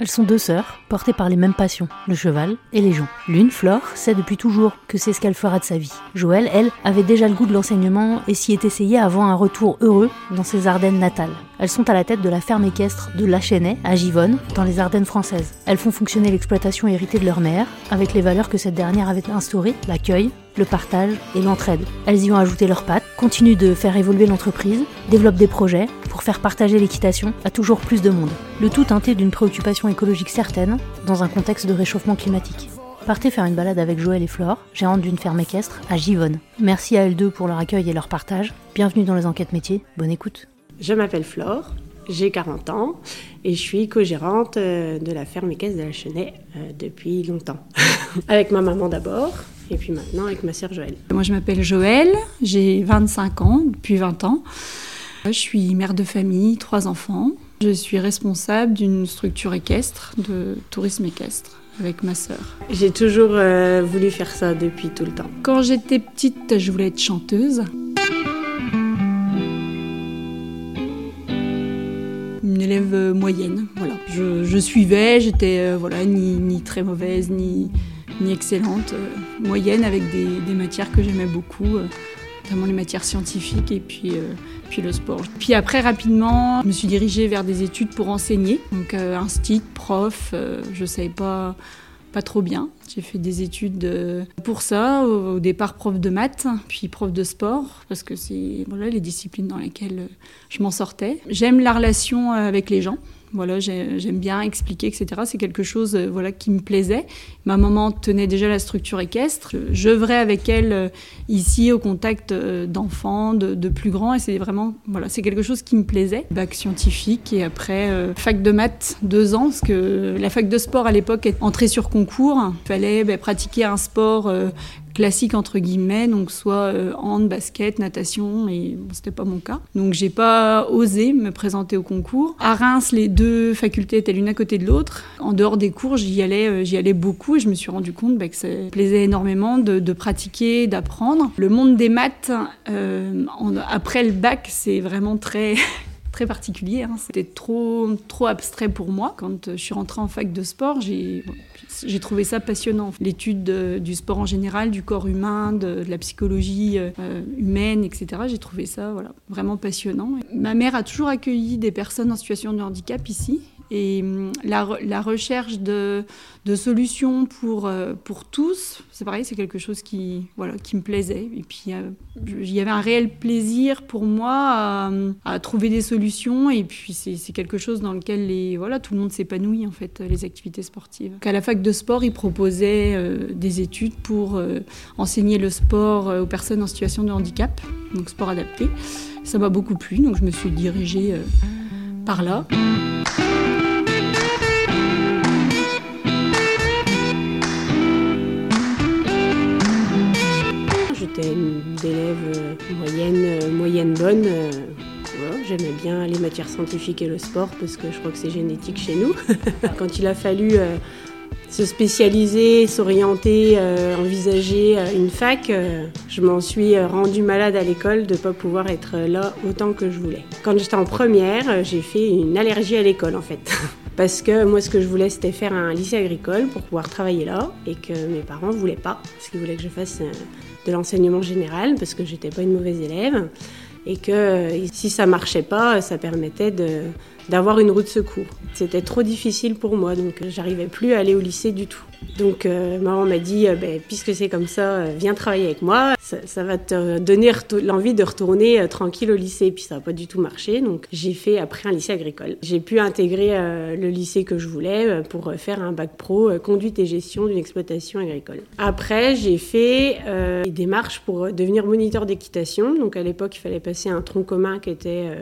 Elles sont deux sœurs, portées par les mêmes passions, le cheval et les gens. L'une, Flore, sait depuis toujours que c'est ce qu'elle fera de sa vie. Joël, elle, avait déjà le goût de l'enseignement et s'y est essayée avant un retour heureux dans ses Ardennes natales. Elles sont à la tête de la ferme équestre de Lachenay, à Givonne, dans les Ardennes françaises. Elles font fonctionner l'exploitation héritée de leur mère, avec les valeurs que cette dernière avait instaurées, l'accueil, le partage et l'entraide. Elles y ont ajouté leurs pattes, continuent de faire évoluer l'entreprise, développent des projets pour faire partager l'équitation à toujours plus de monde. Le tout teinté d'une préoccupation écologique certaine dans un contexte de réchauffement climatique. Partez faire une balade avec Joël et Flore, gérante d'une ferme équestre à Givonne. Merci à elles deux pour leur accueil et leur partage. Bienvenue dans les enquêtes métiers. Bonne écoute. Je m'appelle Flore, j'ai 40 ans et je suis co-gérante euh, de la ferme équestre de la Chenet euh, depuis longtemps. avec ma maman d'abord et puis maintenant avec ma sœur Joël. Moi je m'appelle Joël, j'ai 25 ans, depuis 20 ans. Je suis mère de famille, trois enfants. Je suis responsable d'une structure équestre, de tourisme équestre avec ma sœur. J'ai toujours euh, voulu faire ça depuis tout le temps. Quand j'étais petite, je voulais être chanteuse. Une élève euh, moyenne, voilà. Je, suivais, j'étais euh, voilà ni, ni, très mauvaise ni, ni excellente, moyenne avec des, matières que j'aimais beaucoup notamment les matières scientifiques et puis, euh, puis le sport. Puis après, rapidement, je me suis dirigée vers des études pour enseigner. Donc, euh, style, prof, euh, je ne savais pas, pas trop bien. J'ai fait des études pour ça, au, départ prof de maths, puis prof de sport, parce que c'est voilà, les disciplines dans lesquelles je m'en sortais. J'aime la relation avec les gens. Voilà, j'aime bien expliquer, etc. C'est quelque chose euh, voilà, qui me plaisait. Ma maman tenait déjà la structure équestre. J'œuvrais avec elle euh, ici au contact euh, d'enfants, de, plus grands, et c'est vraiment voilà, c'est quelque chose qui me plaisait. Bac scientifique et après fac de maths deux ans, parce que la fac de sport à l'époque est entrée sur concours. Il fallait bah, pratiquer un sport classique entre guillemets, donc soit euh, hand, basket, natation, et bon, c'était pas mon cas. Donc j'ai pas osé me présenter au concours. À Reims, les deux facultés étaient l'une à côté de l'autre. En dehors des cours, j'y allais, euh, j'y allais beaucoup et je me suis rendu compte bah, que ça plaisait énormément de, pratiquer, d'apprendre. Le monde des maths, euh, après le bac, c'est vraiment très très particulier. Hein. C'était trop, trop abstrait pour moi. Quand je suis rentrée en fac de sport, j'ai trouvé ça passionnant. L'étude du sport en général, du corps humain, de, la psychologie euh, humaine, etc. J'ai trouvé ça voilà, vraiment passionnant. Ma mère a toujours accueilli des personnes en situation de handicap ici. Et hum, la, recherche de, solutions pour, euh, pour tous, c'est pareil, c'est quelque chose qui, voilà, qui me plaisait. Et puis, euh, il y avait un réel plaisir pour moi à, trouver des solutions. Et puis, c'est quelque chose dans lequel les, voilà, tout le monde s'épanouit, en fait, les activités sportives. À la fac de sport, ils proposaient euh, des études pour enseigner le sport aux personnes en situation de handicap, donc sport adapté. Ça m'a beaucoup plu, donc je me suis dirigée par là. Moyenne, euh, moyenne bonne. Euh, j'aimais bien les matières scientifiques et le sport parce que je crois que c'est génétique chez nous. Quand il a fallu se spécialiser, s'orienter, envisager une fac, je m'en suis rendue malade à l'école de ne pas pouvoir être là autant que je voulais. Quand j'étais en première, j'ai fait une allergie à l'école en fait. Parce que moi, ce que je voulais, c'était faire un lycée agricole pour pouvoir travailler là et que mes parents ne voulaient pas, parce qu'ils voulaient que je fasse de l'enseignement général parce que j'étais pas une mauvaise élève. Et que si ça marchait pas, ça permettait d'avoir une route de secours. C'était trop difficile pour moi, donc j'arrivais plus à aller au lycée du tout. Donc euh, maman m'a dit, euh, ben, puisque c'est comme ça, euh, viens travailler avec moi. Ça, va te donner l'envie de retourner tranquille au lycée. Puis ça n'a pas du tout marché. Donc j'ai fait après un lycée agricole. J'ai pu intégrer le lycée que je voulais pour faire un bac pro conduite et gestion d'une exploitation agricole. Après j'ai fait des démarches pour devenir moniteur d'équitation. Donc à l'époque il fallait passer un tronc commun qui était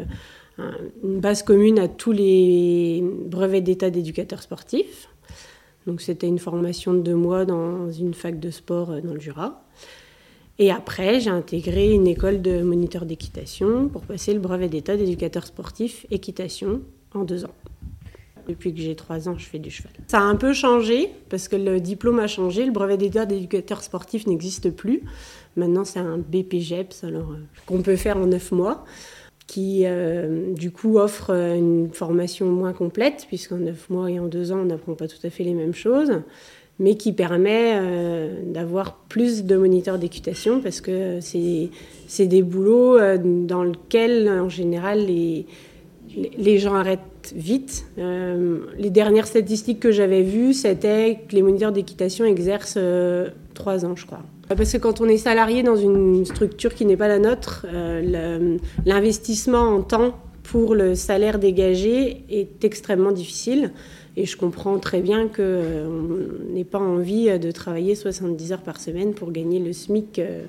une base commune à tous les brevets d'état d'éducateurs sportifs. Donc c'était une formation de deux mois dans une fac de sport euh, dans le Jura. Et après, j'ai intégré une école de moniteur d'équitation pour passer le brevet d'état d'éducateur sportif équitation en deux ans. Depuis que j'ai trois ans, je fais du cheval. Ça a un peu changé parce que le diplôme a changé. Le brevet d'état d'éducateur sportif n'existe plus. Maintenant, c'est un BPGEPS euh, qu'on peut faire en neuf mois qui du coup offre une formation moins complète, puisqu'en neuf mois et en deux ans, on n'apprend pas tout à fait les mêmes choses mais qui permet euh, d'avoir plus de moniteurs d'équitation parce que c'est des boulots euh, dans lesquels, en général, les, les gens arrêtent vite. Euh, les dernières statistiques que j'avais vues, c'était que les moniteurs d'équitation exercent trois ans, je crois. Parce que quand on est salarié dans une structure qui n'est pas la nôtre, l'investissement en temps pour le salaire dégagé est extrêmement difficile. Et je comprends très bien qu'on euh, n'ait pas envie de travailler 70 heures par semaine pour gagner le SMIC euh,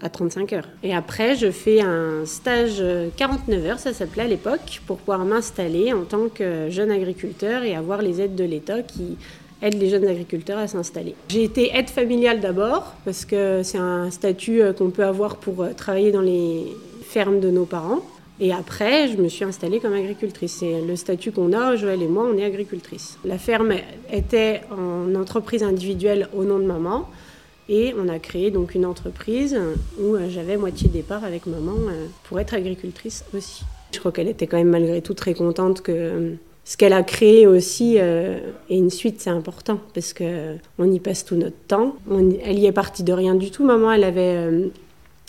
à 35 heures. Et après, je fais un stage 49 heures, ça s'appelait à l'époque, pour pouvoir m'installer en tant que jeune agriculteur et avoir les aides de l'État qui aident les jeunes agriculteurs à s'installer. J'ai été aide familiale d'abord, parce que c'est un statut euh, qu'on peut avoir pour travailler dans les fermes de nos parents. Et après, je me suis installée comme agricultrice. C'est le statut qu'on a, Joël et moi, on est agricultrice. La ferme était en entreprise individuelle au nom de maman. Et on a créé donc une entreprise où euh, j'avais moitié départ avec maman euh, pour être agricultrice aussi. Je crois qu'elle était quand même malgré tout très contente que euh, ce qu'elle a créé aussi et une suite c'est important parce que on y passe tout notre temps. elle y est partie de rien du tout. Maman, elle avait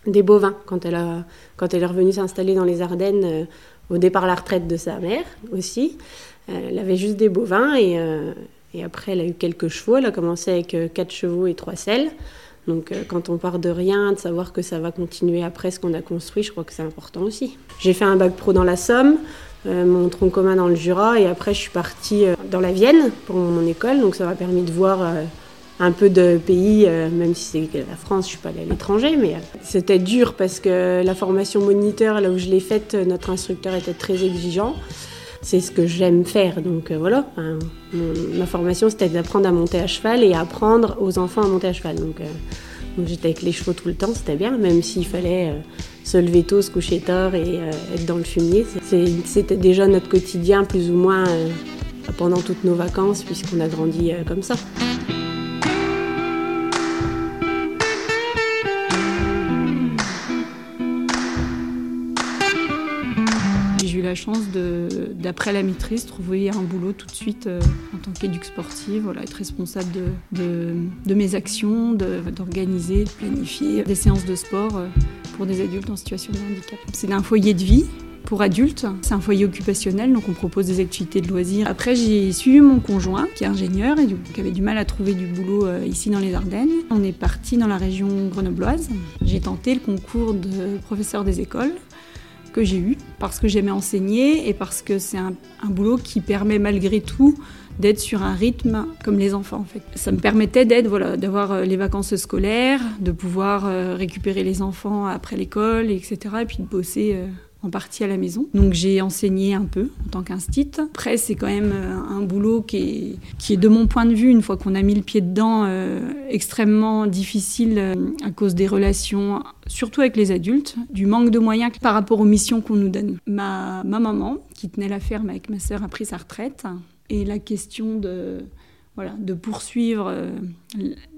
des bovins quand elle, a, quand elle est revenue s'installer dans les Ardennes euh, au départ la retraite de sa mère aussi. Euh, elle avait juste des bovins et, euh, et, après elle a eu quelques chevaux. Elle a commencé avec quatre chevaux et trois selles. Donc quand on part de rien, de savoir que ça va continuer après ce qu'on a construit, je crois que c'est important aussi. J'ai fait un bac pro dans la Somme, mon tronc commun dans le Jura et après je suis partie dans la Vienne pour mon école. Donc ça m'a permis de voir un peu de pays, euh, même si c'est la France, je suis pas allée à l'étranger, mais euh, c'était dur parce que la formation moniteur, là où je l'ai faite, notre instructeur était très exigeant. C'est ce que j'aime faire, donc euh, voilà. ma formation, c'était d'apprendre à monter à cheval et apprendre aux enfants à monter à cheval. Donc, j'étais avec les chevaux tout le temps, c'était bien, même s'il fallait se lever tôt, se coucher tard et être dans le fumier. C'était déjà notre quotidien, plus ou moins, pendant toutes nos vacances, puisqu'on a grandi comme ça. La chance d'après la maîtrise, trouver un boulot tout de suite euh, en tant qu'éduc sportive, voilà, être responsable de, mes actions, d'organiser, de, planifier des séances de sport euh, pour des adultes en situation de handicap. C'est un foyer de vie pour adultes. C'est un foyer occupationnel, donc on propose des activités de loisirs. Après, j'ai suivi mon conjoint, qui est ingénieur et qui avait du mal à trouver du boulot euh, ici dans les Ardennes. On est parti dans la région grenobloise. J'ai tenté le concours de professeur des écoles que j'ai eu parce que j'aimais enseigner et parce que c'est un, boulot qui permet malgré tout d'être sur un rythme comme les enfants en fait. Ça me permettait d'être voilà, d'avoir euh, les vacances scolaires, de pouvoir euh, récupérer les enfants après l'école, etc. Et puis de bosser euh, en partie à la maison. Donc j'ai enseigné un peu en tant qu'instit. Après, c'est quand même euh, un boulot qui est, qui est, de mon point de vue, une fois qu'on a mis le pied dedans, euh, extrêmement difficile euh, à cause des relations, surtout avec les adultes, du manque de moyens par rapport aux missions qu'on nous donne. Ma, ma maman, qui tenait la ferme avec ma sœur, a pris sa retraite. Et la question de voilà, de poursuivre euh,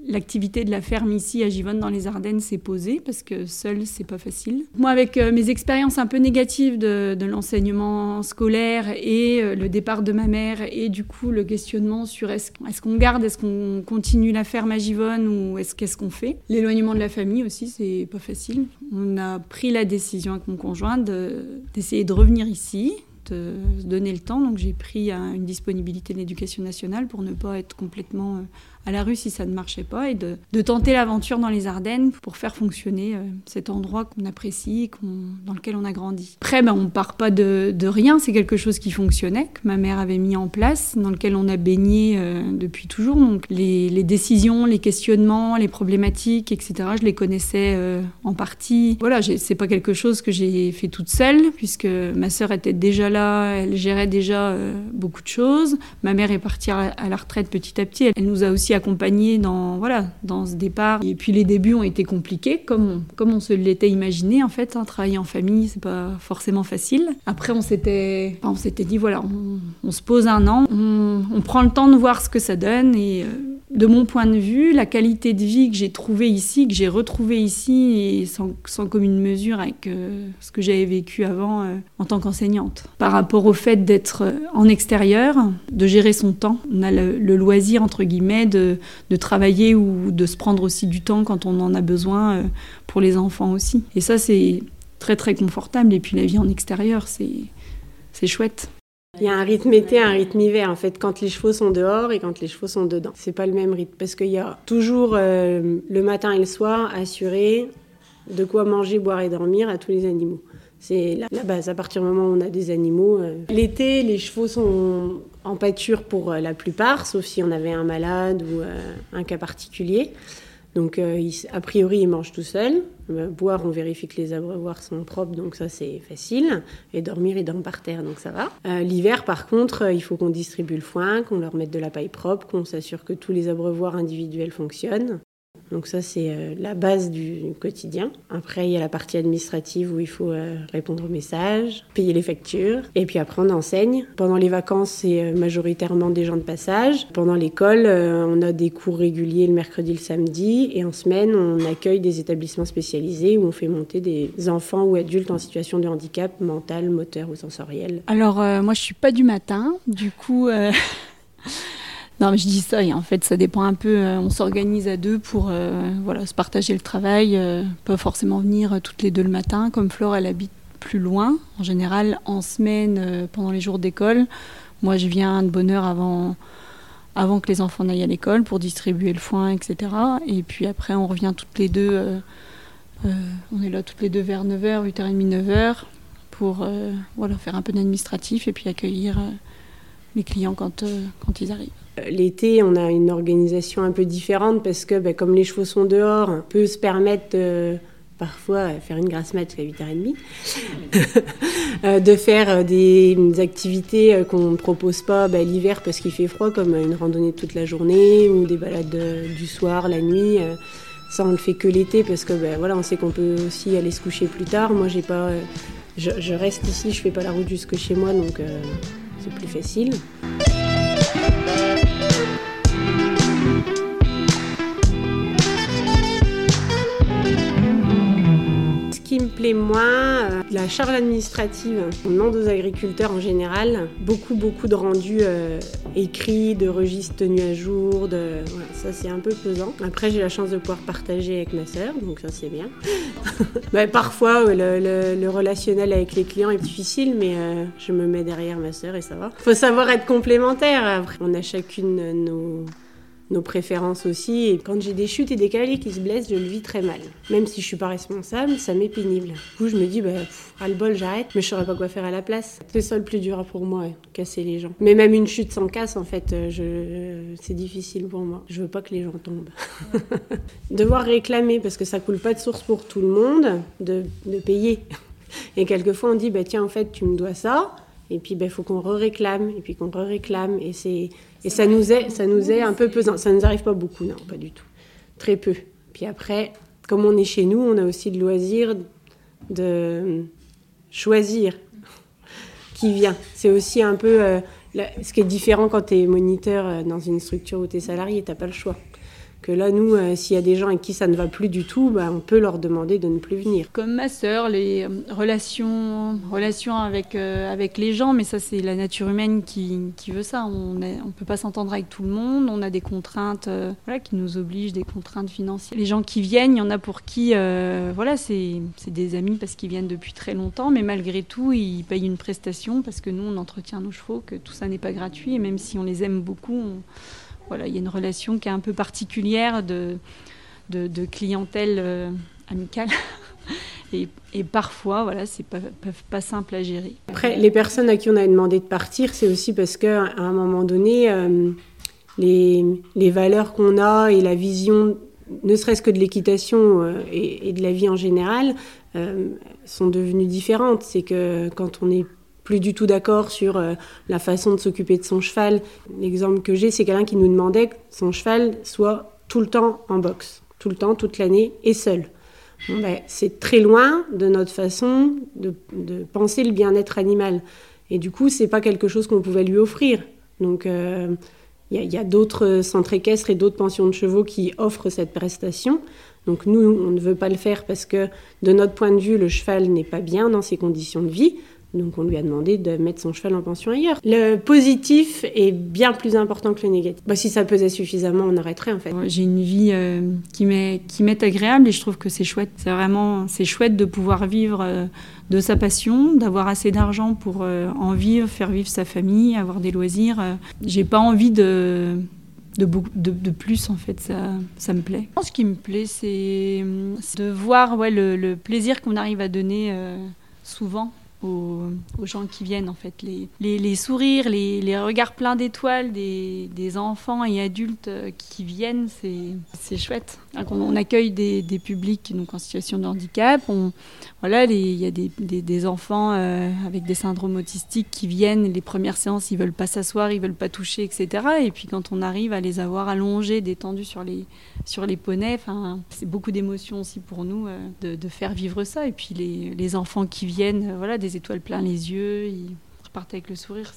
l'activité de la ferme ici à Givonne dans les Ardennes s'est posée parce que seul c'est pas facile. Moi avec euh, mes expériences un peu négatives de, l'enseignement scolaire et euh, le départ de ma mère et du coup le questionnement sur est-ce qu'on garde, est-ce qu'on continue la ferme à Givonne ou est-ce qu'est-ce qu'on fait? L'éloignement de la famille aussi c'est pas facile. On a pris la décision avec mon conjoint d'essayer de revenir ici donner le temps. Donc j'ai pris une disponibilité de l'éducation nationale pour ne pas être complètement euh, à la rue si ça ne marchait pas et de, tenter l'aventure dans les Ardennes pour faire fonctionner euh, cet endroit qu'on apprécie, dans lequel on a grandi. Après, ben, on part pas de, rien, c'est quelque chose qui fonctionnait, que ma mère avait mis en place, dans lequel on a baigné euh, depuis toujours. Donc les, décisions, les questionnements, les problématiques, etc., je les connaissais euh, en partie. Voilà, c'est pas quelque chose que j'ai fait toute seule, puisque ma sœur était déjà là, elle gérait déjà beaucoup de choses. Ma mère est partie à la retraite petit à petit, elle nous a aussi accompagné dans, voilà, dans ce départ. Et puis les débuts ont été compliqués, comme on, comme on se l'était imaginé en fait. Hein, travailler en famille, c'est pas forcément facile. Après, on s'était, on dit voilà, on, se pose un an, on, prend le temps de voir ce que ça donne et, euh, de mon point de vue, la qualité de vie que j'ai trouvée ici, que j'ai retrouvée ici, et sans, commune mesure avec euh, ce que j'avais vécu avant euh, en tant qu'enseignante. Par rapport au fait d'être euh, en extérieur, de gérer son temps, on a le, loisir, entre guillemets, de, de, travailler ou de se prendre aussi du temps quand on en a besoin pour les enfants aussi. Et ça, c'est très très confortable. Et puis la vie en extérieur, c'est chouette. Il y a un rythme été, un rythme hiver en fait, quand les chevaux sont dehors et quand les chevaux sont dedans. C'est pas le même rythme parce qu'il y a toujours euh, le matin et le soir assuré de quoi manger, boire et dormir à tous les animaux. C'est la, base. À partir du moment où on a des animaux, euh, l'été, les chevaux sont en pâture pour euh, la plupart, sauf si on avait un malade ou un cas particulier. Donc, a priori, il mange tout seul. Euh, boire, on vérifie que les abreuvoirs sont propres, donc ça, c'est facile. Et dormir, il dort par terre, donc ça va. Euh, l'hiver, par contre, il faut qu'on distribue le foin, qu'on leur mette de la paille propre, qu'on s'assure que tous les abreuvoirs individuels fonctionnent. Donc ça, c'est euh, la base du quotidien. Après, il y a la partie administrative où il faut euh, répondre aux messages, payer les factures. Et puis après, on enseigne. Pendant les vacances, c'est euh, majoritairement des gens de passage. Pendant l'école, on a des cours réguliers le mercredi, le samedi. Et en semaine, on accueille des établissements spécialisés où on fait monter des enfants ou adultes en situation de handicap mental, moteur ou sensoriel. Alors, moi, je suis pas du matin. Du coup... Non, mais je dis ça, et en fait, ça dépend un peu. Euh, on s'organise à deux pour euh, voilà, se partager le travail, euh, pas forcément venir toutes les deux le matin. Comme Flore, elle habite plus loin, en général, en semaine, pendant les jours d'école. Moi, je viens de bonne heure avant, avant que les enfants n'aillent à l'école pour distribuer le foin, etc. Et puis après, on revient toutes les deux. on est là toutes les deux vers 9h, 8h30, 9h, pour voilà, faire un peu d'administratif et puis accueillir les clients quand, quand ils arrivent. L'été, on a une organisation un peu différente parce que, ben, comme les chevaux sont dehors, on peut se permettre parfois faire une grasse mat à 8h30, euh, de faire euh, des, activités euh, qu'on ne propose pas ben, l'hiver parce qu'il fait froid, comme une randonnée toute la journée ou des balades du soir, la nuit. Ça, on le fait que l'été parce que ben, voilà, on sait qu'on peut aussi aller se coucher plus tard. Moi, j'ai pas, je, reste ici, je fais pas la route jusque chez moi, donc c'est plus facile. Plaît moins, euh, la charge administrative. On demande aux agriculteurs en général beaucoup, beaucoup de rendus euh, écrits, de registres tenus à jour. De... ça, c'est un peu pesant. Après, j'ai la chance de pouvoir partager avec ma sœur, donc ça, c'est bien. Parfois, le, le, relationnel avec les clients est difficile, mais euh, je me mets derrière ma sœur et ça va. Faut savoir être complémentaire. Après, on a chacune nos nos préférences aussi. Et quand j'ai des chutes et des cavaliers qui se blessent, je le vis très mal. Même si je suis pas responsable, ça m'est pénible. Du coup, je me dis, bah, ras le bol, j'arrête, mais je saurais pas quoi faire à la place. C'est ça le plus dur pour moi, casser les gens. Mais même une chute sans casse, en fait, euh, c'est difficile pour moi. Je veux pas que les gens tombent. Devoir réclamer, parce que ça coule pas de source pour tout le monde, de, de payer. Et quelquefois, on dit, bah, tiens, en fait, tu me dois ça. Et puis, il bah, faut qu'on re-réclame, et puis qu'on re-réclame. Et c'est et ça nous est, ça nous est un peu pesant. Ça nous arrive pas beaucoup, non, pas du tout. Très peu. Puis après, comme on est chez nous, on a aussi le loisir de choisir qui vient. C'est aussi un peu euh, ce qui est différent quand tu es moniteur euh, dans une structure où tu es salarié, tu pas le choix que là, nous, euh, s'il y a des gens avec qui ça ne va plus du tout, bah, on peut leur demander de ne plus venir. Comme ma sœur, les euh, relations, relations avec, euh, avec les gens, mais ça, c'est la nature humaine qui, qui veut ça. On ne peut pas s'entendre avec tout le monde, on a des contraintes voilà, qui nous obligent, des contraintes financières. Les gens qui viennent, il y en a pour qui, voilà, c'est des amis parce qu'ils viennent depuis très longtemps, mais malgré tout, ils payent une prestation parce que nous, on entretient nos chevaux, que tout ça n'est pas gratuit, et même si on les aime beaucoup, voilà, il y a une relation qui est un peu particulière de, de, clientèle euh, amicale. Et, parfois, voilà, c'est pas, pas, simple à gérer. Après, les personnes à qui on a demandé de partir, c'est aussi parce qu'à un moment donné, euh, les, les, valeurs qu'on a et la vision, ne serait-ce que de l'équitation euh, et, et, de la vie en général, sont devenues différentes. C'est que quand on est plus du tout d'accord sur euh, la façon de s'occuper de son cheval. L'exemple que j'ai, c'est quelqu'un qui nous demandait que son cheval soit tout le temps en boxe, tout le temps, toute l'année, et seul. Ben, c'est très loin de notre façon de, penser le bien-être animal. Et du coup, c'est pas quelque chose qu'on pouvait lui offrir. Donc, euh, Il y a, d'autres centres équestres et d'autres pensions de chevaux qui offrent cette prestation. Donc nous, on ne veut pas le faire parce que de notre point de vue, le cheval n'est pas bien dans ses conditions de vie. Donc on lui a demandé de mettre son cheval en pension ailleurs. Le positif est bien plus important que le négatif. Bah, si ça pesait suffisamment, on arrêterait en fait. J'ai une vie euh, qui m'est agréable et je trouve que c'est chouette. C'est vraiment c'est chouette de pouvoir vivre euh, de sa passion, d'avoir assez d'argent pour euh, en vivre, faire vivre sa famille, avoir des loisirs. J'ai pas envie de de, de, plus en fait ça, ça me plaît. Ce qui me plaît c'est de voir ouais, le, le plaisir qu'on arrive à donner souvent aux, gens qui viennent en fait. Les, les, sourires, les, les, regards pleins d'étoiles des, des, enfants et adultes euh, qui viennent, c'est chouette. On, accueille des, publics donc, en situation de handicap. On, voilà, il y a des, enfants euh, avec des syndromes autistiques qui viennent. Les premières séances, ils veulent pas s'asseoir, ils veulent pas toucher, etc. Et puis quand on arrive à les avoir allongés, détendus sur les, sur les poneys, c'est beaucoup d'émotions aussi pour nous euh, de, de, faire vivre ça. Et puis les, les enfants qui viennent, voilà, des étoiles plein les yeux, ils repartent avec le sourire.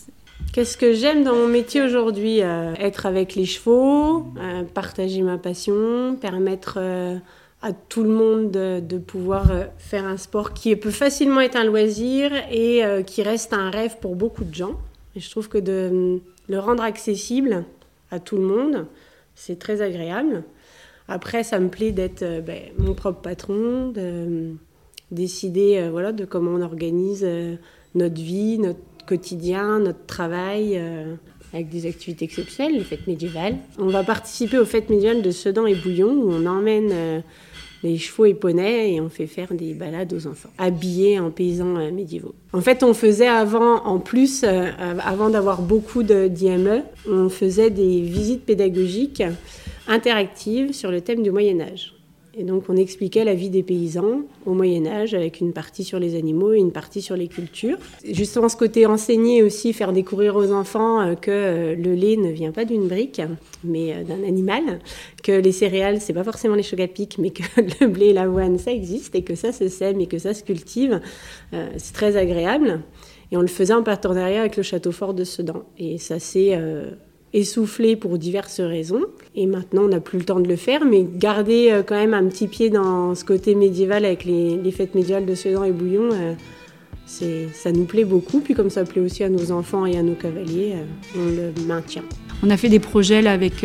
Qu'est-ce que j'aime dans mon métier aujourd'hui euh, Être avec les chevaux, euh, partager ma passion, permettre euh, à tout le monde de, pouvoir faire un sport qui peut facilement être un loisir et qui reste un rêve pour beaucoup de gens. Et je trouve que de le rendre accessible à tout le monde, c'est très agréable. Après, ça me plaît d'être ben, mon propre patron, de décider voilà, de comment on organise notre vie, notre quotidien, notre travail, euh, avec des activités exceptionnelles, les fêtes médiévales. On va participer aux fêtes médiévales de Sedan et Bouillon, où on emmène euh, les chevaux et poneys et on fait faire des balades aux enfants, habillés en paysans euh, médiévaux. En fait, on faisait avant, en plus, avant d'avoir beaucoup d'IME, on faisait des visites pédagogiques interactives sur le thème du Moyen Âge. Et donc on expliquait la vie des paysans au Moyen Âge avec une partie sur les animaux et une partie sur les cultures. Justement ce côté enseigner aussi, faire découvrir aux enfants euh, que euh, le lait ne vient pas d'une brique, mais euh, d'un animal, que les céréales c'est pas forcément les pic, mais que le blé et l'avoine ça existe et que ça se sème et que ça se cultive, c'est très agréable. Et on le faisait en partenariat avec le château fort de Sedan. Et ça s'est essoufflé pour diverses raisons. Et maintenant, on n'a plus le temps de le faire, mais garder euh, quand même un petit pied dans ce côté médiéval avec les, fêtes médiévales de Sedan et Bouillon, euh, ça nous plaît beaucoup. Puis comme ça plaît aussi à nos enfants et à nos cavaliers, euh, on le maintient. On a fait des projets là, avec,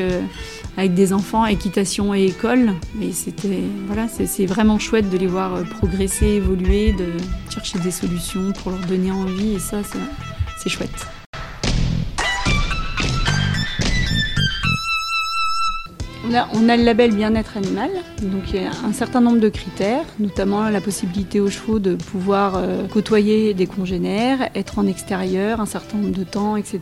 avec des enfants, équitation et école. Et c'était, voilà, c'est, vraiment chouette de les voir progresser, évoluer, de chercher des solutions pour leur donner envie. Et ça, c'est chouette. On a, le label bien-être animal, donc il y a un certain nombre de critères, notamment la possibilité aux chevaux de pouvoir euh, côtoyer des congénères, être en extérieur un certain nombre de temps, etc.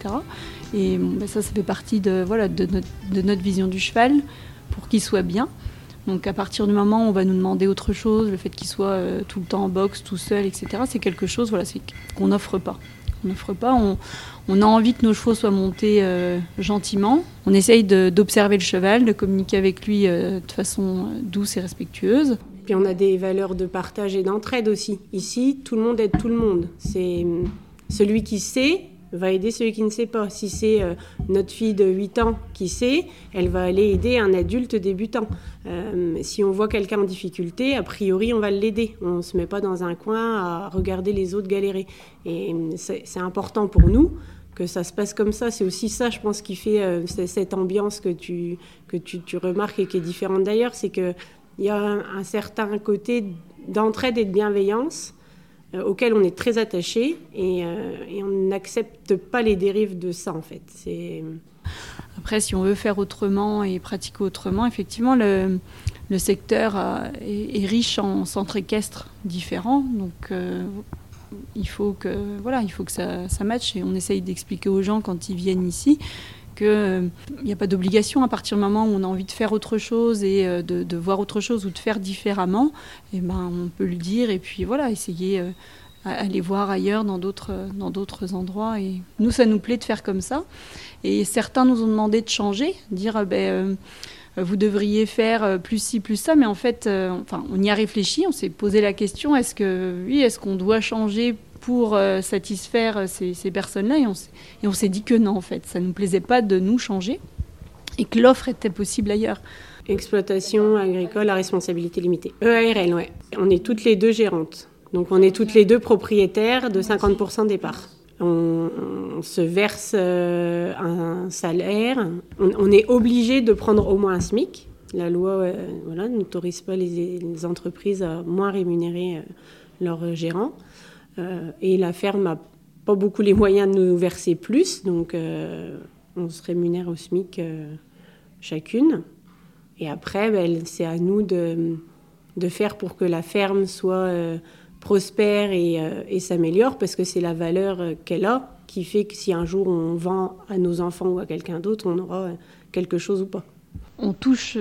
Et ben ça, ça fait partie de, notre, vision du cheval pour qu'il soit bien. Donc à partir du moment où on va nous demander autre chose, le fait qu'il soit euh, tout le temps en boxe, tout seul, etc., c'est quelque chose voilà, qu'on n'offre pas. On n'offre pas. On, a envie que nos chevaux soient montés euh, gentiment. On essaye d'observer le cheval, de communiquer avec lui euh, de façon douce et respectueuse. Puis on a des valeurs de partage et d'entraide aussi. Ici, tout le monde aide tout le monde. C'est celui qui sait va aider celui qui ne sait pas. Si c'est euh, notre fille de 8 ans qui sait, elle va aller aider un adulte débutant. Euh, si on voit quelqu'un en difficulté, a priori, on va l'aider. On ne se met pas dans un coin à regarder les autres galérer. Et c'est important pour nous que ça se passe comme ça. C'est aussi ça, je pense, qui fait euh, cette ambiance que, tu, que tu, remarques et qui est différente d'ailleurs. C'est qu'il y a un certain côté d'entraide et de bienveillance euh, auquel on est très attaché euh, et, on n'accepte pas les dérives de ça en fait. Après, si on veut faire autrement et pratiquer autrement, effectivement, le, le secteur est, riche en centres équestres différents. Donc, euh, il faut que, voilà, il faut que ça matche. Et on essaye d'expliquer aux gens quand ils viennent ici qu'il n'y a pas d'obligation à partir du moment où on a envie de faire autre chose et euh, de, voir autre chose ou de faire différemment, et eh ben, on peut le dire et puis voilà, essayer euh, aller voir ailleurs dans d'autres dans d'autres endroits et nous ça nous plaît de faire comme ça. Et certains nous ont demandé de changer dire euh, ben vous devriez faire plus ci plus ça mais en fait enfin on y a réfléchi on s'est posé la question est-ce que oui est-ce qu'on doit changer pour euh, satisfaire ces, personnes-là. Et on, s'est dit que non, en fait, ça ne nous plaisait pas de nous changer. et que l'offre était possible ailleurs. Exploitation agricole à responsabilité limitée. EARL, ouais. On est toutes les deux gérantes. Donc on est toutes les deux propriétaires de 50% des parts. On, se verse euh, un salaire. On, est obligé de prendre au moins un SMIC. La loi euh, voilà, n'autorise pas les, entreprises à moins rémunérer euh, leurs gérants. Et la ferme n'a pas beaucoup les moyens de nous verser plus. Donc on se rémunère au SMIC chacune. Et après, ben, c'est à nous de, faire pour que la ferme soit prospère euh, et, s'améliore parce que c'est la valeur euh, qu'elle a qui fait que si un jour on vend à nos enfants ou à quelqu'un d'autre, on aura euh, quelque chose ou pas. On touche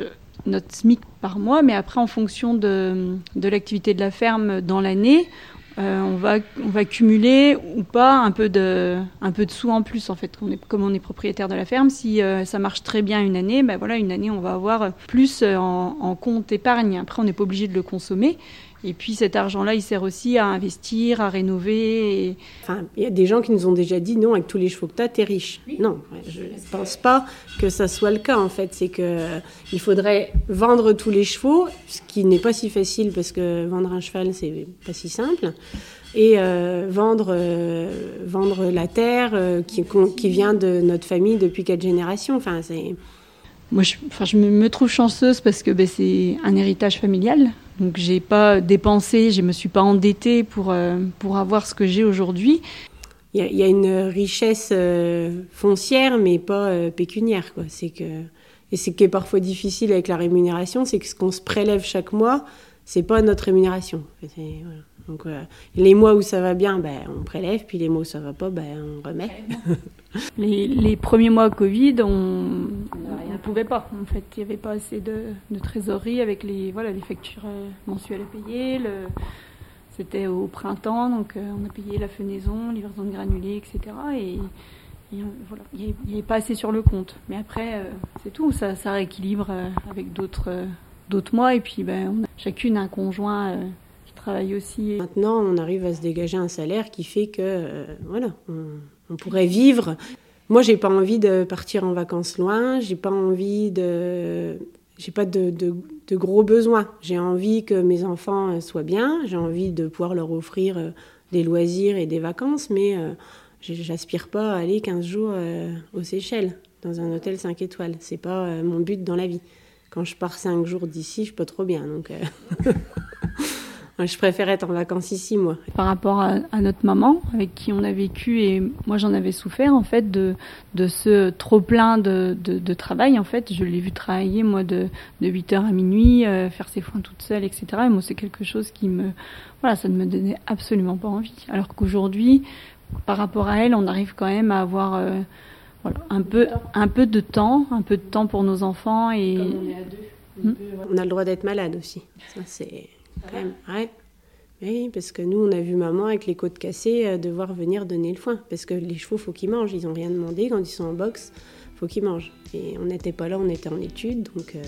notre SMIC par mois, mais après, en fonction de l'activité de la ferme dans l'année, on, va, on va cumuler ou pas un peu de, un peu de sous en plus, en fait. Comme on est propriétaire de la ferme, si ça marche très bien une année, ben voilà, une année, on va avoir plus en, en compte épargne. Après, on n'est pas obligé de le consommer. Et puis cet argent-là, il sert aussi à investir, à rénover. Enfin, il y a des gens qui nous ont déjà dit non, avec tous les chevaux que tu as, tu es riche. Non, je ne pense pas que ça soit le cas en fait. C'est qu'il euh, faudrait vendre tous les chevaux, ce qui n'est pas si facile parce que vendre un cheval, c'est pas si simple. Et euh, vendre, euh, vendre la terre qui, qui, vient de notre famille depuis quatre générations. Enfin, c'est. Moi, je, enfin, je me trouve chanceuse parce que ben, c'est un héritage familial. Donc j'ai pas dépensé, je me suis pas endettée pour, euh, pour avoir ce que j'ai aujourd'hui. Il y, a une richesse euh, foncière, mais pas euh, pécuniaire. C'est que, et ce qui est parfois difficile avec la rémunération, c'est que ce qu'on se prélève chaque mois, c'est pas notre rémunération. Donc les mois où ça va bien, ben, on prélève, puis les mois où ça va pas, ben, on remet. les, les, premiers mois Covid, on ne pouvait pas. En fait, il n'y avait pas assez de, trésorerie avec les, voilà, les factures euh, mensuelles à payer. C'était au printemps, donc euh, on a payé la fenaison, livraison de granulés, etc. Et, voilà, il avait pas assez sur le compte. Mais après, euh, c'est tout, ça, ça rééquilibre avec d'autres, d'autres mois. Et puis, ben, on a chacune un conjoint aussi. Maintenant, on arrive à se dégager un salaire qui fait que, euh, voilà, on, pourrait vivre. Moi, j'ai pas envie de partir en vacances loin. J'ai pas envie de, j'ai pas de, de, gros besoins. J'ai envie que mes enfants euh, soient bien. J'ai envie de pouvoir leur offrir euh, des loisirs et des vacances, mais j'aspire pas à aller 15 jours aux Seychelles dans un hôtel 5 étoiles. C'est pas mon but dans la vie. Quand je pars 5 jours d'ici, je peux trop bien. Donc Je préfère être en vacances ici, moi. Par rapport à, notre maman, avec qui on a vécu, et moi j'en avais souffert, en fait, de, de ce trop-plein de, de, travail, en fait. Je l'ai vu travailler, moi, de, de 8h à minuit, euh, faire ses foins toute seule, etc. Et moi, c'est quelque chose qui me... Voilà, ça ne me donnait absolument pas envie. Alors qu'aujourd'hui, par rapport à elle, on arrive quand même à avoir... Euh, voilà, un peu, un peu de temps, un peu de temps pour nos enfants et. Comme on est à deux. Hmm. On a le droit d'être malade aussi. Ça, c'est ouais. Oui, parce que nous, on a vu maman avec les côtes cassées euh, devoir venir donner le foin. Parce que les chevaux, faut qu'ils mangent. Ils n'ont rien demandé. Quand ils sont en boxe, faut qu'ils mangent. Et on n'était pas là, on était en études. Donc, euh,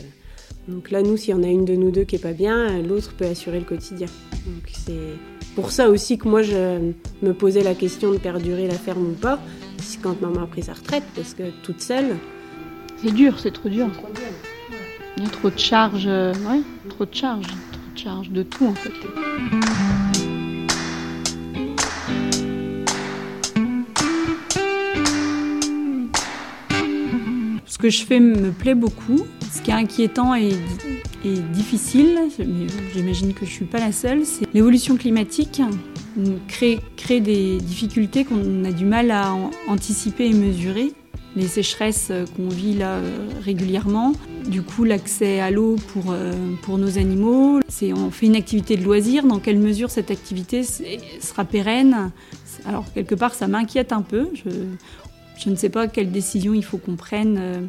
donc là, nous, s'il y en a une de nous deux qui est pas bien, euh, l'autre peut assurer le quotidien. Donc c'est pour ça aussi que moi, je me posais la question de perdurer la ferme ou pas. Quand maman a pris sa retraite, parce que toute seule. C'est dur, c'est trop dur. Il y a trop de charges. Ouais, trop de charges charge de tout en fait. Ce que je fais me plaît beaucoup. Ce qui est inquiétant et, difficile, j'imagine que je ne suis pas la seule, c'est l'évolution climatique crée, crée des difficultés qu'on a du mal à anticiper et mesurer les sécheresses qu'on vit là euh, régulièrement. Du coup, l'accès à l'eau pour, euh, pour nos animaux. C'est, on fait une activité de loisir. Dans quelle mesure cette activité sera pérenne? Alors, quelque part, ça m'inquiète un peu. Je, je ne sais pas quelles décisions il faut qu'on prenne. Euh,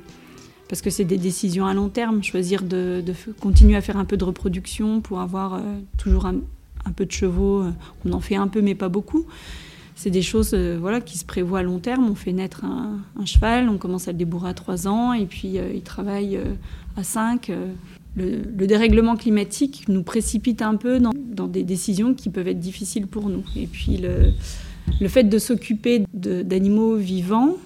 parce que c'est des décisions à long terme. Choisir de, continuer à faire un peu de reproduction pour avoir toujours un, un, peu de chevaux. On en fait un peu, mais pas beaucoup c'est des choses euh, voilà, qui se prévoient à long terme. On fait naître un, cheval, on commence à le débourrer à 3 ans, et puis euh, il travaille euh, à 5. Le, dérèglement climatique nous précipite un peu dans, des décisions qui peuvent être difficiles pour nous. Et puis le, fait de s'occuper d'animaux vivants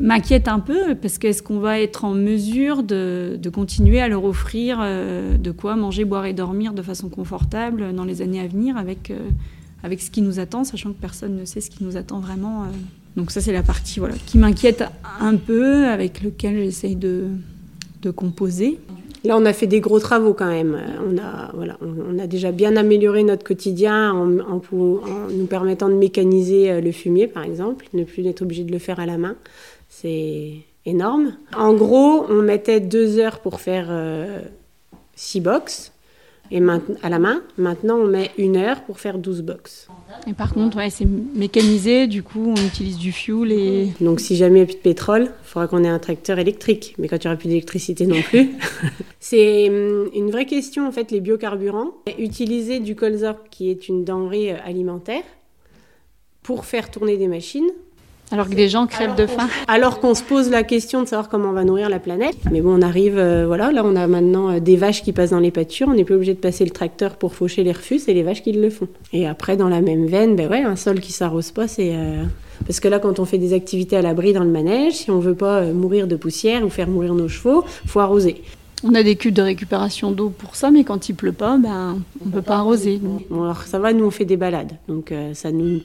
m'inquiète un peu parce qu'est-ce qu'on va être en mesure de, continuer à leur offrir de quoi manger, boire et dormir de façon confortable dans les années à venir avec, avec ce qui nous attend, sachant que personne ne sait ce qui nous attend vraiment. Euh. Donc ça c'est la partie voilà, qui m'inquiète un peu, avec lequel j'essaye de, de composer. Là, on a fait des gros travaux quand même. On a, voilà, on, a déjà bien amélioré notre quotidien en, nous permettant de mécaniser euh, le fumier, par exemple, ne plus être obligé de le faire à la main. C'est énorme. En gros, on mettait deux heures pour faire euh, six box et à la main. Maintenant, on met une heure pour faire 12 box. Et par contre, ouais, c'est mécanisé, du coup, on utilise du fuel et... Donc si jamais il n'y a plus de pétrole, il faudra qu'on ait un tracteur électrique. Mais quand il n'y aura plus d'électricité non plus... c'est hum, une vraie question, en fait, les biocarburants. Utiliser du colza, qui est une denrée euh, alimentaire, pour faire tourner des machines, alors que des gens crèvent de faim. Alors qu'on se pose la question de savoir comment on va nourrir la planète. Mais bon, on arrive, euh, voilà, là on a maintenant euh, des vaches qui passent dans les pâtures, on n'est plus obligé de passer le tracteur pour faucher les refus, c'est les vaches qui le font. Et après, dans la même veine, ben ouais, un sol qui s'arrose pas, c'est... Euh, parce que là, quand on fait des activités à l'abri dans le manège, si on veut pas mourir de poussière ou faire mourir nos chevaux, faut arroser. On a des cuves de récupération d'eau pour ça, mais quand il pleut pas, ben, on peut pas arroser. Bon, alors ça va, nous on fait des balades, donc ça nous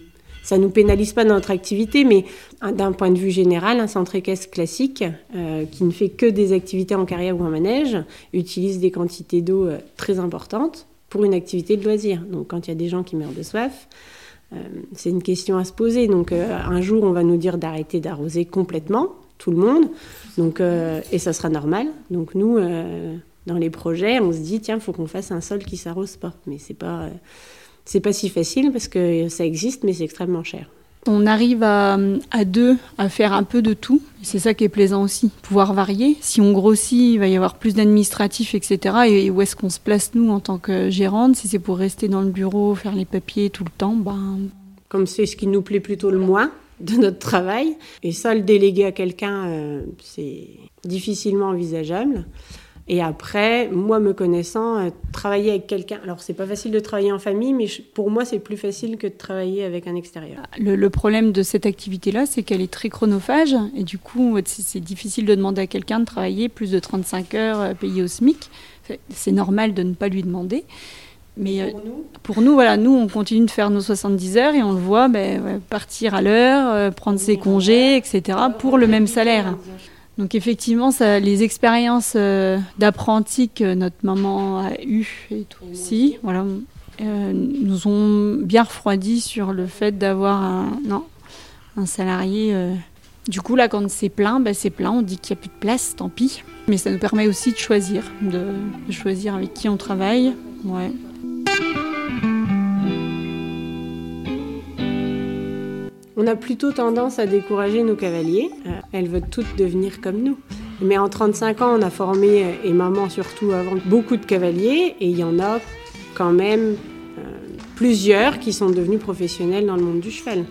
ça nous pénalise pas dans notre activité, mais d'un point de vue général, un centre équestre classique euh, qui ne fait que des activités en carrière ou en manège utilise des quantités d'eau euh, très importantes pour une activité de loisir. Donc quand il y a des gens qui meurent de soif, euh, c'est une question à se poser. Donc un jour, on va nous dire d'arrêter d'arroser complètement tout le monde, donc et ça sera normal. Donc nous, dans les projets, on se dit tiens, faut qu'on fasse un sol qui s'arrose pas, mais c'est pas c'est pas si facile parce que ça existe, mais c'est extrêmement cher. On arrive à, deux à faire un peu de tout. C'est ça qui est plaisant aussi, pouvoir varier. Si on grossit, il va y avoir plus d'administratifs, etc. Et où est-ce qu'on se place nous en tant que gérante? Si c'est pour rester dans le bureau, faire les papiers tout le temps, ben... Comme c'est ce qui nous plaît plutôt le moins de notre travail. Et ça, le déléguer à quelqu'un, euh, c'est difficilement envisageable. Et après, moi me connaissant, euh, travailler avec quelqu'un. Alors, c'est pas facile de travailler en famille, mais pour moi, c'est plus facile que de travailler avec un extérieur. Le, problème de cette activité-là, c'est qu'elle est très chronophage. Et du coup, c'est difficile de demander à quelqu'un de travailler plus de 35 heures euh, payé au SMIC. C'est normal de ne pas lui demander. Mais pour, euh, nous? pour nous, voilà, nous, on continue de faire nos 70 heures et on le voit ben, partir à l'heure, prendre ses congés, etc., pour le même salaire. Donc effectivement, ça, les expériences euh, d'apprenti que notre maman a eues et tout aussi, voilà, euh, nous ont bien refroidi sur le fait d'avoir un, non, un salarié. Euh. Du coup, là, quand c'est plein, bah, c'est plein, on dit qu'il n'y a plus de place, tant pis. Mais ça nous permet aussi de choisir, de, de choisir avec qui on travaille. Ouais. On a plutôt tendance à décourager nos cavaliers. Euh, elles veulent toutes devenir comme nous. Mais en 35 ans, on a formé, euh, et maman surtout avant, beaucoup de cavaliers, et il y en a quand même euh, plusieurs qui sont devenus professionnels dans le monde du cheval.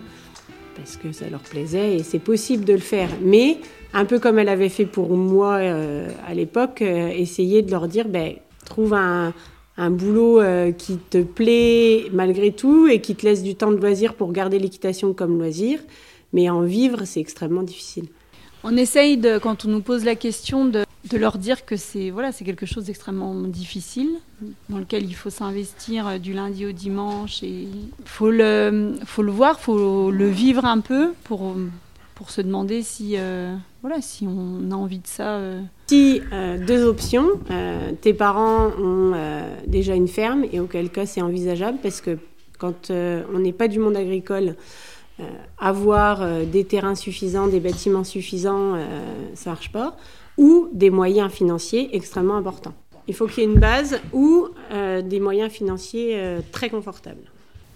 Parce que ça leur plaisait et c'est possible de le faire. Mais, un peu comme elle avait fait pour moi à l'époque, essayer de leur dire, ben, trouve un, un boulot euh, qui te plaît malgré tout et qui te laisse du temps de loisir pour garder l'équitation comme loisir. Mais en vivre, c'est extrêmement difficile. On essaye, de, quand on nous pose la question, de, leur dire que c'est voilà, quelque chose d'extrêmement difficile, dans lequel il faut s'investir euh, du lundi au dimanche. Il faut le, faut le voir, il faut le vivre un peu pour, pour se demander si, euh, voilà, si on a envie de ça. Si, euh, deux options. Tes parents ont déjà une ferme, et auquel cas c'est envisageable, parce que quand on n'est pas du monde agricole, avoir des terrains suffisants, des bâtiments suffisants, ça marche pas, ou des moyens financiers extrêmement importants. Il faut qu'il y ait une base ou des moyens financiers très confortables.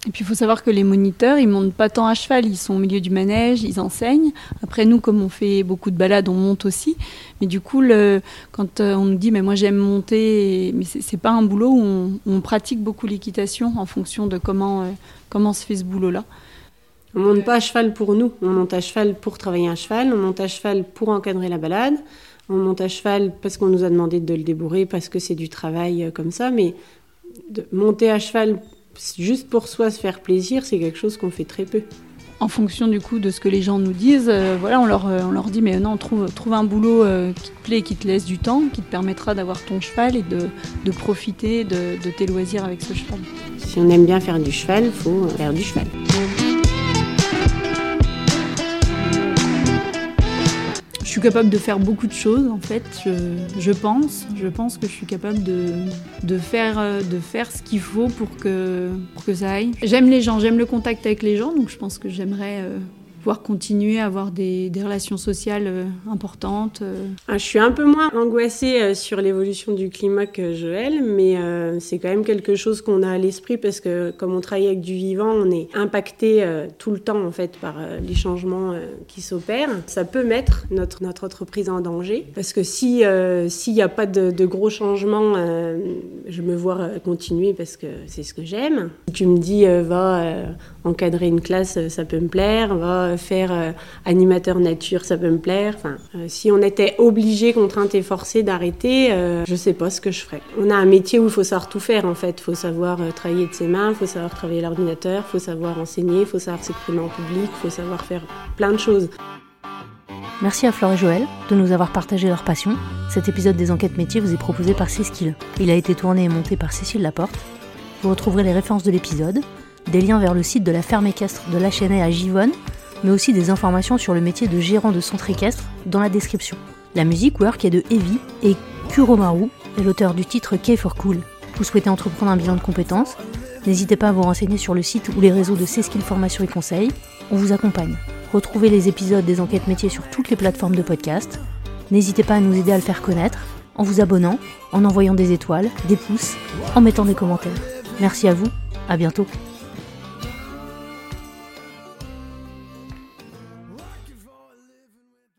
Et puis il faut savoir que les moniteurs, ils montent pas tant à cheval, ils sont au milieu du manège, ils enseignent. Après nous, comme on fait beaucoup de balades, on monte aussi. Mais du coup, quand euh, on nous dit, mais moi j'aime monter, mais c'est pas un boulot où on, pratique beaucoup l'équitation en fonction de comment, euh, comment se fait ce boulot-là. On monte pas à cheval pour nous, on monte à cheval pour travailler un cheval, on monte à cheval pour encadrer la balade, on monte à cheval parce qu'on nous a demandé de le débourrer, parce que c'est du travail euh, comme ça, mais de monter à cheval juste pour soi se faire plaisir, c'est quelque chose qu'on fait très peu. en fonction du coup de ce que les gens nous disent, euh, voilà, on leur, on leur dit mais non, trouve, trouve un boulot qui te plaît, qui te laisse du temps, qui te permettra d'avoir ton cheval et de, de profiter de, de, tes loisirs avec ce cheval. Si on aime bien faire du cheval, il faut faire du cheval. Je suis capable de faire beaucoup de choses en fait, je, pense. Je pense que je suis capable de, faire, de faire ce qu'il faut pour que, pour que ça aille. J'aime les gens, j'aime le contact avec les gens, donc je pense que j'aimerais euh, pouvoir continuer à avoir des, relations sociales euh, importantes. Euh. Ah, je suis un peu moins angoissée euh, sur l'évolution du climat que Joël, mais c'est quand même quelque chose qu'on a à l'esprit parce que comme on travaille avec du vivant, on est impacté tout le temps en fait par les changements qui s'opèrent. Ça peut mettre notre, notre entreprise en danger parce que si s'il n'y a pas de, gros changements, je me vois continuer parce que c'est ce que j'aime. Tu me dis va encadrer une classe, ça peut me plaire, faire euh, animateur nature, ça peut me plaire. Enfin, euh, si on était obligé, contrainte et forcé d'arrêter, euh, je sais pas ce que je ferais. On a un métier où il faut savoir tout faire en fait. Il faut savoir travailler de ses mains, il faut savoir travailler l'ordinateur, il faut savoir enseigner, il faut savoir s'exprimer en public, il faut savoir faire plein de choses. Merci à Flore et Joël de nous avoir partagé leur passion. Cet épisode des enquêtes métiers vous est proposé par Cécile. Il a été tourné et monté par Cécile Laporte. Vous retrouverez les références de l'épisode, des liens vers le site de la ferme équestre de la Chênaie à Givonne mais aussi des informations sur le métier de gérant de centre équestre dans la description. La musique work est de Heavy et Kuromaru est l'auteur du titre K for Cool. Vous souhaitez entreprendre un bilan de compétences? N'hésitez pas à vous renseigner sur le site ou les réseaux de C-Skill Formation et Conseil. On vous accompagne. Retrouvez les épisodes des enquêtes métiers sur toutes les plateformes de podcast. N'hésitez pas à nous aider à le faire connaître en vous abonnant, en envoyant des étoiles, des pouces, en mettant des commentaires. Merci à vous, à bientôt.